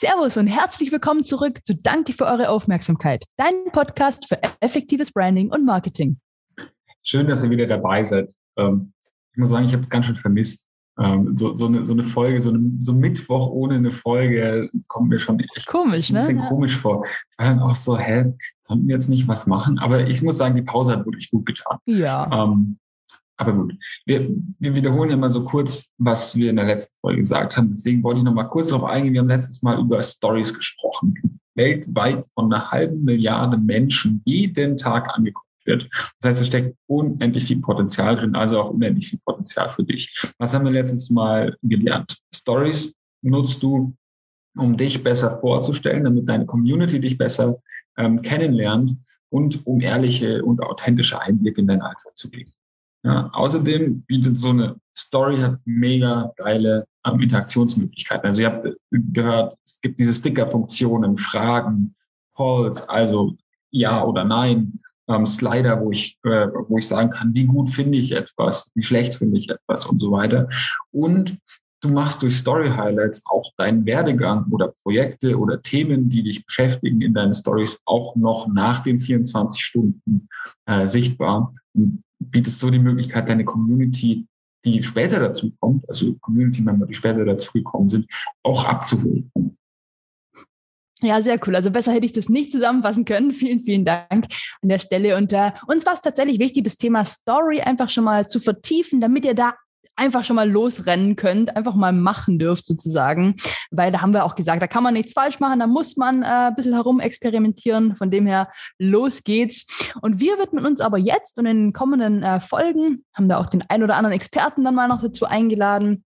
Servus und herzlich willkommen zurück zu Danke für eure Aufmerksamkeit, dein Podcast für effektives Branding und Marketing. Schön, dass ihr wieder dabei seid. Ähm, ich muss sagen, ich habe es ganz schön vermisst. Ähm, so, so, eine, so eine Folge, so, eine, so Mittwoch ohne eine Folge kommt mir schon echt komisch, ein bisschen ne? komisch vor. Ich war dann auch so, hä, sollten wir jetzt nicht was machen? Aber ich muss sagen, die Pause hat wirklich gut getan. Ja. Ähm, aber gut, wir, wir wiederholen ja mal so kurz, was wir in der letzten Folge gesagt haben. Deswegen wollte ich noch mal kurz darauf eingehen. Wir haben letztes Mal über Stories gesprochen. Weltweit von einer halben Milliarde Menschen jeden Tag angeguckt wird. Das heißt, es steckt unendlich viel Potenzial drin, also auch unendlich viel Potenzial für dich. Was haben wir letztes Mal gelernt? Stories nutzt du, um dich besser vorzustellen, damit deine Community dich besser ähm, kennenlernt und um ehrliche und authentische Einblicke in deinen Alltag zu geben. Ja, außerdem bietet so eine Story hat mega geile ähm, Interaktionsmöglichkeiten. Also ihr habt gehört, es gibt diese Sticker-Funktionen, Fragen, Polls, also ja oder nein, ähm, Slider, wo ich, äh, wo ich sagen kann, wie gut finde ich etwas, wie schlecht finde ich etwas und so weiter. Und du machst durch Story Highlights auch deinen Werdegang oder Projekte oder Themen, die dich beschäftigen in deinen Stories auch noch nach den 24 Stunden äh, sichtbar. Und bietest so die Möglichkeit, deine Community, die später dazu kommt, also Community-Member, die später dazu gekommen sind, auch abzuholen. Ja, sehr cool. Also besser hätte ich das nicht zusammenfassen können. Vielen, vielen Dank an der Stelle. Und äh, uns war es tatsächlich wichtig, das Thema Story einfach schon mal zu vertiefen, damit ihr da einfach schon mal losrennen könnt, einfach mal machen dürft sozusagen. Weil da haben wir auch gesagt, da kann man nichts falsch machen, da muss man äh, ein bisschen herum experimentieren. Von dem her, los geht's. Und wir widmen uns aber jetzt und in den kommenden äh, Folgen, haben da auch den ein oder anderen Experten dann mal noch dazu eingeladen,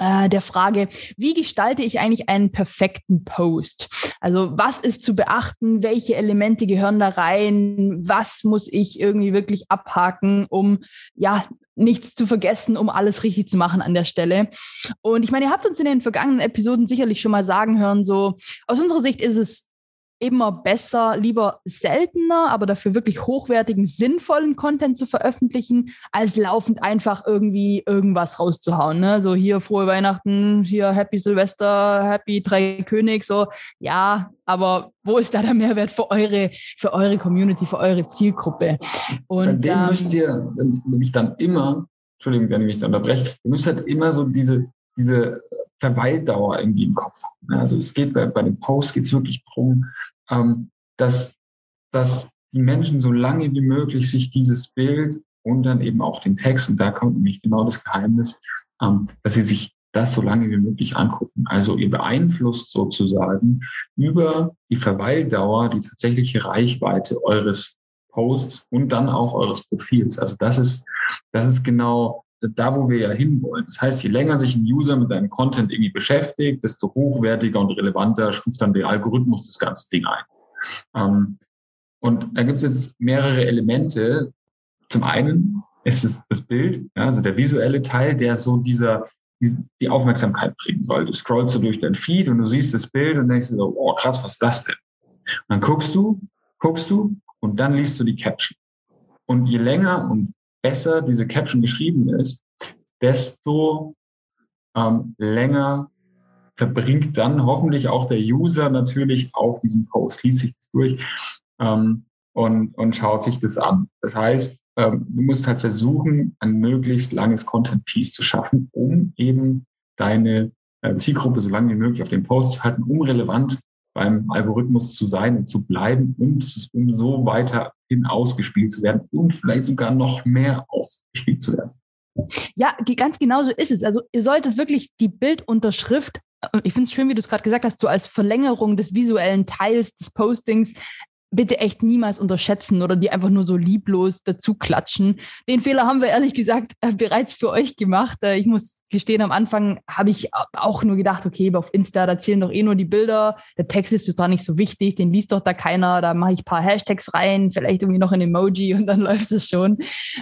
äh, der Frage, wie gestalte ich eigentlich einen perfekten Post? Also was ist zu beachten? Welche Elemente gehören da rein? Was muss ich irgendwie wirklich abhaken, um ja nichts zu vergessen, um alles richtig zu machen an der Stelle. Und ich meine, ihr habt uns in den vergangenen Episoden sicherlich schon mal sagen hören, so aus unserer Sicht ist es immer besser, lieber seltener, aber dafür wirklich hochwertigen, sinnvollen Content zu veröffentlichen, als laufend einfach irgendwie irgendwas rauszuhauen. Ne? So hier frohe Weihnachten, hier Happy Silvester, Happy Drei König, so ja, aber wo ist da der Mehrwert für eure, für eure Community, für eure Zielgruppe? Und Bei dem ähm, müsst ihr nämlich dann immer, Entschuldigung, wenn ich mich da unterbreche, ihr müsst halt immer so diese, diese Verweildauer irgendwie im Kopf haben. Also es geht bei, bei den Posts geht es wirklich darum, ähm, dass, dass die Menschen so lange wie möglich sich dieses Bild und dann eben auch den Text, und da kommt nämlich genau das Geheimnis, ähm, dass sie sich das so lange wie möglich angucken. Also ihr beeinflusst sozusagen über die Verweildauer die tatsächliche Reichweite eures Posts und dann auch eures Profils. Also das ist, das ist genau da, wo wir ja hinwollen. Das heißt, je länger sich ein User mit deinem Content irgendwie beschäftigt, desto hochwertiger und relevanter stuft dann der Algorithmus das ganze Ding ein. Ähm, und da gibt es jetzt mehrere Elemente. Zum einen ist es das Bild, also der visuelle Teil, der so dieser die, die Aufmerksamkeit bringen soll. Du scrollst so durch dein Feed und du siehst das Bild und denkst dir so, oh krass, was ist das denn? Und dann guckst du, guckst du und dann liest du die Caption. Und je länger und besser diese Caption geschrieben ist, desto ähm, länger verbringt dann hoffentlich auch der User natürlich auf diesem Post, liest sich das durch ähm, und, und schaut sich das an. Das heißt, ähm, du musst halt versuchen, ein möglichst langes Content-Piece zu schaffen, um eben deine äh, Zielgruppe so lange wie möglich auf dem Post zu halten, um relevant beim Algorithmus zu sein und zu bleiben und um so weiterhin ausgespielt zu werden und vielleicht sogar noch mehr ausgespielt zu werden. Ja, ganz genau so ist es. Also ihr solltet wirklich die Bildunterschrift, äh, ich finde es schön, wie du es gerade gesagt hast, so als Verlängerung des visuellen Teils des Postings bitte echt niemals unterschätzen oder die einfach nur so lieblos dazu klatschen. Den Fehler haben wir ehrlich gesagt äh, bereits für euch gemacht. Äh, ich muss gestehen, am Anfang habe ich auch nur gedacht, okay, auf Insta, da zählen doch eh nur die Bilder. Der Text ist total nicht so wichtig, den liest doch da keiner. Da mache ich paar Hashtags rein, vielleicht irgendwie noch ein Emoji und dann läuft es schon.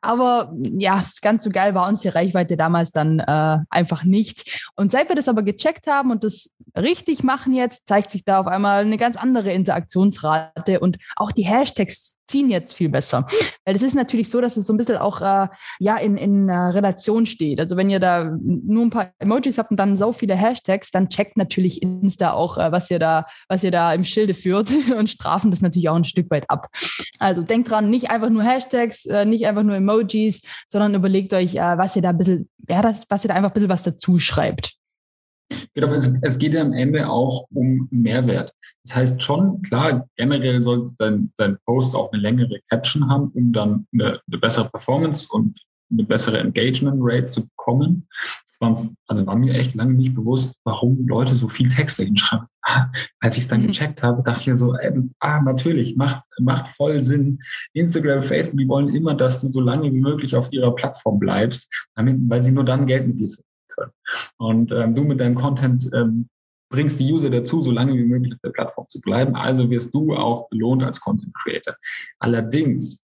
Aber ja, ganz so geil war uns die Reichweite damals dann äh, einfach nicht. Und seit wir das aber gecheckt haben und das richtig machen jetzt, zeigt sich da auf einmal eine ganz andere Interaktionsrate und Und auch die Hashtags ziehen jetzt viel besser. Weil es ist natürlich so, dass es so ein bisschen auch äh, ja in, in äh, Relation steht. Also wenn ihr da nur ein paar Emojis habt und dann so viele Hashtags, dann checkt natürlich Insta auch, äh, was ihr da, was ihr da im Schilde führt und strafen das natürlich auch ein Stück weit ab. Also denkt dran, nicht einfach nur Hashtags, äh, nicht einfach nur Emojis, sondern überlegt euch, äh, was ihr da ein bisschen, ja, das, was ihr da einfach ein bisschen was dazu schreibt. Genau, es, es geht ja am Ende auch um Mehrwert. Das heißt schon, klar, generell sollte dein, dein Post auch eine längere Caption haben, um dann eine, eine bessere Performance und eine bessere Engagement Rate zu bekommen. Das war uns, also war mir echt lange nicht bewusst, warum Leute so viel Texte hinschreiben. Ah, als ich es dann mhm. gecheckt habe, dachte ich mir so, ey, ah, natürlich, macht, macht voll Sinn. Instagram, Facebook, die wollen immer, dass du so lange wie möglich auf ihrer Plattform bleibst, damit, weil sie nur dann Geld mit dir können. Und ähm, du mit deinem Content ähm, bringst die User dazu, so lange wie möglich auf der Plattform zu bleiben. Also wirst du auch belohnt als Content Creator. Allerdings,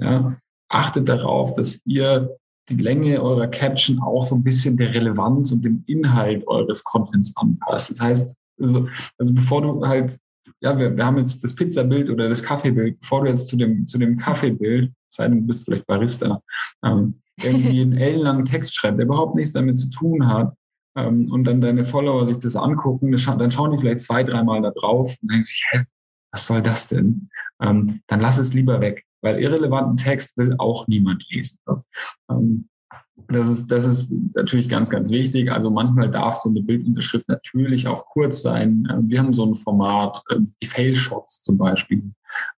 ja, achtet darauf, dass ihr die Länge eurer Caption auch so ein bisschen der Relevanz und dem Inhalt eures Contents anpasst. Das heißt, also, also bevor du halt, ja, wir, wir haben jetzt das Pizzabild oder das Kaffeebild, bevor du jetzt zu dem, zu dem Kaffeebild, sei denn du bist vielleicht Barista, ähm, irgendwie einen ellenlangen Text schreibt, der überhaupt nichts damit zu tun hat, ähm, und dann deine Follower sich das angucken, dann schauen die vielleicht zwei, dreimal da drauf und denken sich, hä, was soll das denn? Ähm, dann lass es lieber weg, weil irrelevanten Text will auch niemand lesen. Ähm, das ist, das ist natürlich ganz, ganz wichtig. Also manchmal darf so eine Bildunterschrift natürlich auch kurz sein. Ähm, wir haben so ein Format, ähm, die Fail-Shots zum Beispiel.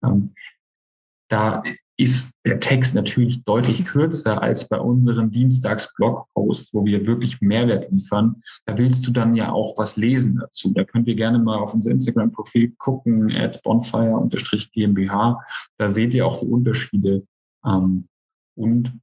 Ähm, da ist der Text natürlich deutlich kürzer als bei unseren Dienstags-Blogposts, wo wir wirklich Mehrwert liefern. Da willst du dann ja auch was lesen dazu. Da könnt ihr gerne mal auf unser Instagram-Profil gucken, at bonfire-gmbh. Da seht ihr auch die Unterschiede ähm, und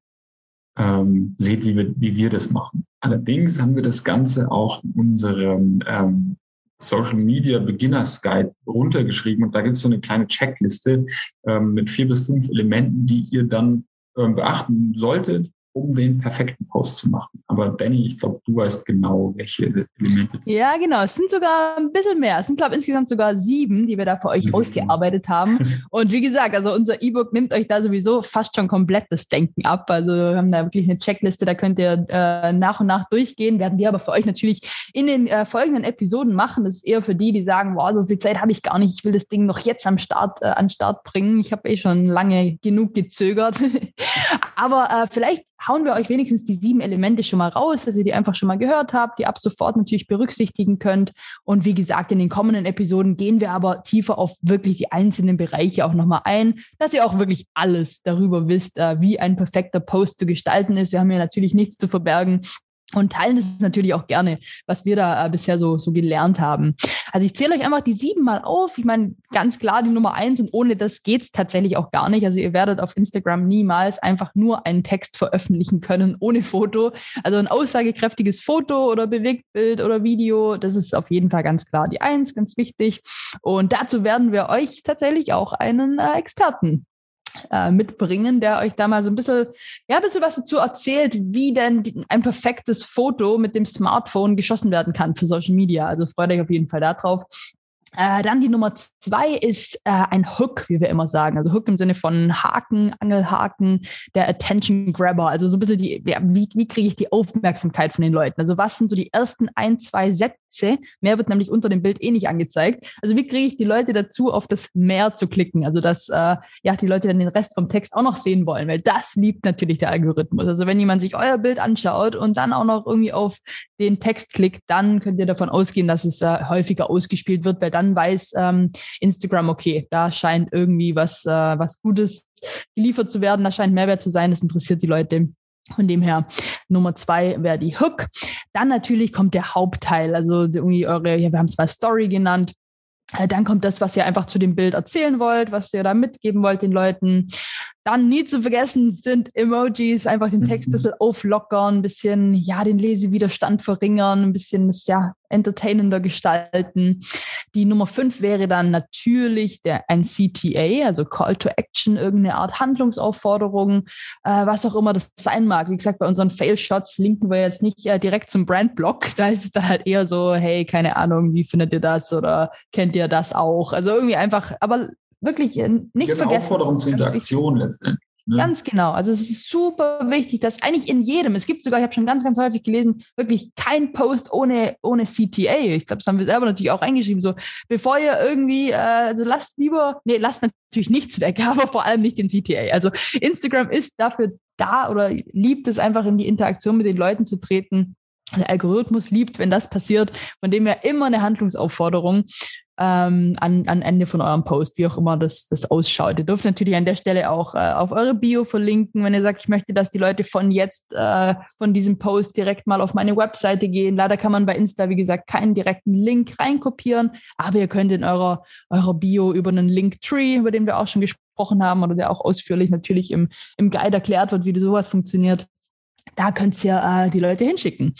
ähm, seht, wie wir, wie wir das machen. Allerdings haben wir das Ganze auch in unserem ähm, Social Media Beginners Guide runtergeschrieben und da gibt es so eine kleine Checkliste ähm, mit vier bis fünf Elementen, die ihr dann ähm, beachten solltet, um den perfekten Post zu machen. Aber Danny, ich glaube, du weißt genau, welche Elemente das Ja, genau. Es sind sogar ein bisschen mehr. Es sind, glaube ich, insgesamt sogar sieben, die wir da für euch ausgearbeitet haben. Und wie gesagt, also unser E-Book nimmt euch da sowieso fast schon komplett das Denken ab. Also wir haben da wirklich eine Checkliste, da könnt ihr äh, nach und nach durchgehen. Werden wir aber für euch natürlich in den äh, folgenden Episoden machen. Das ist eher für die, die sagen, wow, so viel Zeit habe ich gar nicht. Ich will das Ding noch jetzt am Start, äh, an Start bringen. Ich habe eh schon lange genug gezögert. aber äh, vielleicht hauen wir euch wenigstens die sieben Elemente schon mal raus, dass ihr die einfach schon mal gehört habt, die ab sofort natürlich berücksichtigen könnt. Und wie gesagt, in den kommenden Episoden gehen wir aber tiefer auf wirklich die einzelnen Bereiche auch nochmal ein, dass ihr auch wirklich alles darüber wisst, äh, wie ein perfekter Post zu gestalten ist. Wir haben ja natürlich nichts zu verbergen und teilen das natürlich auch gerne, was wir da äh, bisher so, so gelernt haben. Also ich zähle euch einfach die sieben mal auf. Ich meine, ganz klar die Nummer eins und ohne das geht's tatsächlich auch gar nicht. Also ihr werdet auf Instagram niemals einfach nur einen Text veröffentlichen können ohne Foto. Also ein aussagekräftiges Foto oder Bewegtbild oder Video, das ist auf jeden Fall ganz klar die eins, ganz wichtig. Und dazu werden wir euch tatsächlich auch einen äh, Experten äh, mitbringen, der euch da mal so ein bisschen, ja, ein bisschen was dazu erzählt, wie denn ein perfektes Foto mit dem Smartphone geschossen werden kann für Social Media. Also freut euch auf jeden Fall darauf. Äh, dann die Nummer zwei ist äh, ein Hook, wie wir immer sagen. Also Hook im Sinne von Haken, Angelhaken, der Attention Grabber. Also so ein bisschen die, ja, wie, wie kriege ich die Aufmerksamkeit von den Leuten? Also was sind so die ersten ein, zwei Sätze? Mehr wird nämlich unter dem Bild eh nicht angezeigt. Also wie kriege ich die Leute dazu, auf das Mehr zu klicken? Also dass äh, ja die Leute dann den Rest vom Text auch noch sehen wollen, weil das liebt natürlich der Algorithmus. Also wenn jemand sich euer Bild anschaut und dann auch noch irgendwie auf den Text klickt, dann könnt ihr davon ausgehen, dass es äh, häufiger ausgespielt wird, weil dann weiß ähm, Instagram, okay, da scheint irgendwie was, äh, was Gutes geliefert zu werden, da scheint Mehrwert zu sein, das interessiert die Leute. Von dem her, Nummer zwei wäre die Hook. Dann natürlich kommt der Hauptteil, also irgendwie eure, ja, wir haben es mal Story genannt. Äh, dann kommt das, was ihr einfach zu dem Bild erzählen wollt, was ihr da mitgeben wollt den Leuten. Dann nie zu vergessen sind Emojis, einfach den Text ein mhm. bisschen auflockern, ein bisschen, ja, den Lesewiderstand verringern, ein bisschen das, ja, entertainender gestalten. Die Nummer fünf wäre dann natürlich der, ein CTA, also Call to Action, irgendeine Art Handlungsaufforderung, äh, was auch immer das sein mag. Wie gesagt, bei unseren Fail-Shots linken wir jetzt nicht äh, direkt zum Brandblock. Da ist es dann halt eher so, hey, keine Ahnung, wie findet ihr das oder kennt ihr das auch? Also irgendwie einfach, aber wirklich äh, nicht Eine vergessen. Aufforderung zur Interaktion letztendlich. Ne? Ganz genau. Also es ist super wichtig, dass eigentlich in jedem, es gibt sogar, ich habe schon ganz, ganz häufig gelesen, wirklich kein Post ohne, ohne CTA. Ich glaube, das haben wir selber natürlich auch eingeschrieben. So, bevor ihr irgendwie, äh, also lasst lieber, nee, lasst natürlich nichts weg, aber vor allem nicht den CTA. Also Instagram ist dafür da oder liebt es einfach in die Interaktion mit den Leuten zu treten. Der Algorithmus liebt, wenn das passiert, von dem her immer eine Handlungsaufforderung ähm, an, an Ende von eurem Post, wie auch immer das, das ausschaut. Ihr dürft natürlich an der Stelle auch äh, auf eure Bio verlinken, wenn ihr sagt, ich möchte, dass die Leute von jetzt äh, von diesem Post direkt mal auf meine Webseite gehen. Leider kann man bei Insta, wie gesagt, keinen direkten Link reinkopieren, aber ihr könnt in eurer, eurer Bio über einen Linktree, über den wir auch schon gesprochen haben oder der auch ausführlich natürlich im, im Guide erklärt wird, wie sowas funktioniert, da könnt ihr äh, die Leute hinschicken.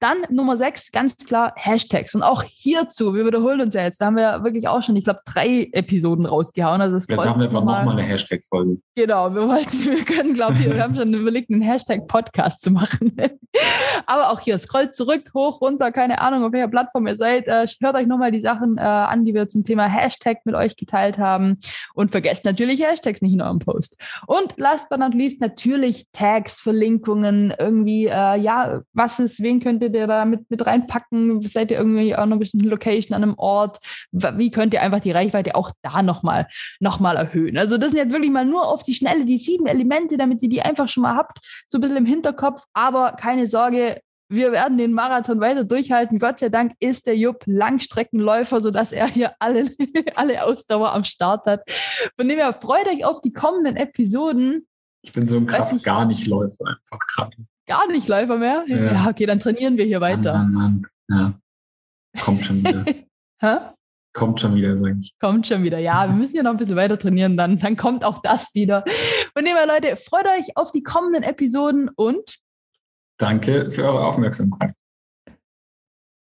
Dann Nummer sechs, ganz klar Hashtags. Und auch hierzu, wir wiederholen uns ja jetzt, da haben wir wirklich auch schon, ich glaube, drei Episoden rausgehauen. Also Jetzt machen wir einfach nochmal eine Hashtag-Folge. Genau, wir wollten, wir können, glaube ich, wir haben schon überlegt, einen Hashtag-Podcast zu machen. Aber auch hier, scrollt zurück, hoch, runter, keine Ahnung, auf welcher Plattform ihr seid. Äh, hört euch nochmal die Sachen äh, an, die wir zum Thema Hashtag mit euch geteilt haben. Und vergesst natürlich Hashtags nicht in eurem Post. Und last but not least natürlich Tags, Verlinkungen, irgendwie, äh, ja, was ist, wen könnt ihr da mit, mit reinpacken? Seid ihr irgendwie an einer bestimmten Location, an einem Ort? Wie könnt ihr einfach die Reichweite auch da nochmal noch mal erhöhen? Also das sind jetzt wirklich mal nur auf die Schnelle die sieben Elemente, damit ihr die einfach schon mal habt, so ein bisschen im Hinterkopf. Aber keine Sorge, wir werden den Marathon weiter durchhalten. Gott sei Dank ist der Jupp Langstreckenläufer, sodass er hier alle, alle Ausdauer am Start hat. Von dem her freut euch auf die kommenden Episoden. Ich bin so ein krass gar nicht Läufer, einfach gerade. Gar nicht Läufer mehr? Ja. ja. okay, dann trainieren wir hier weiter. Mann, Mann, Mann. Ja. Kommt schon wieder. Hä? Kommt schon wieder, sag ich. Kommt schon wieder. Ja, wir müssen ja noch ein bisschen weiter trainieren, dann, dann kommt auch das wieder. Von dem her, Leute, freut euch auf die kommenden Episoden und danke für eure Aufmerksamkeit.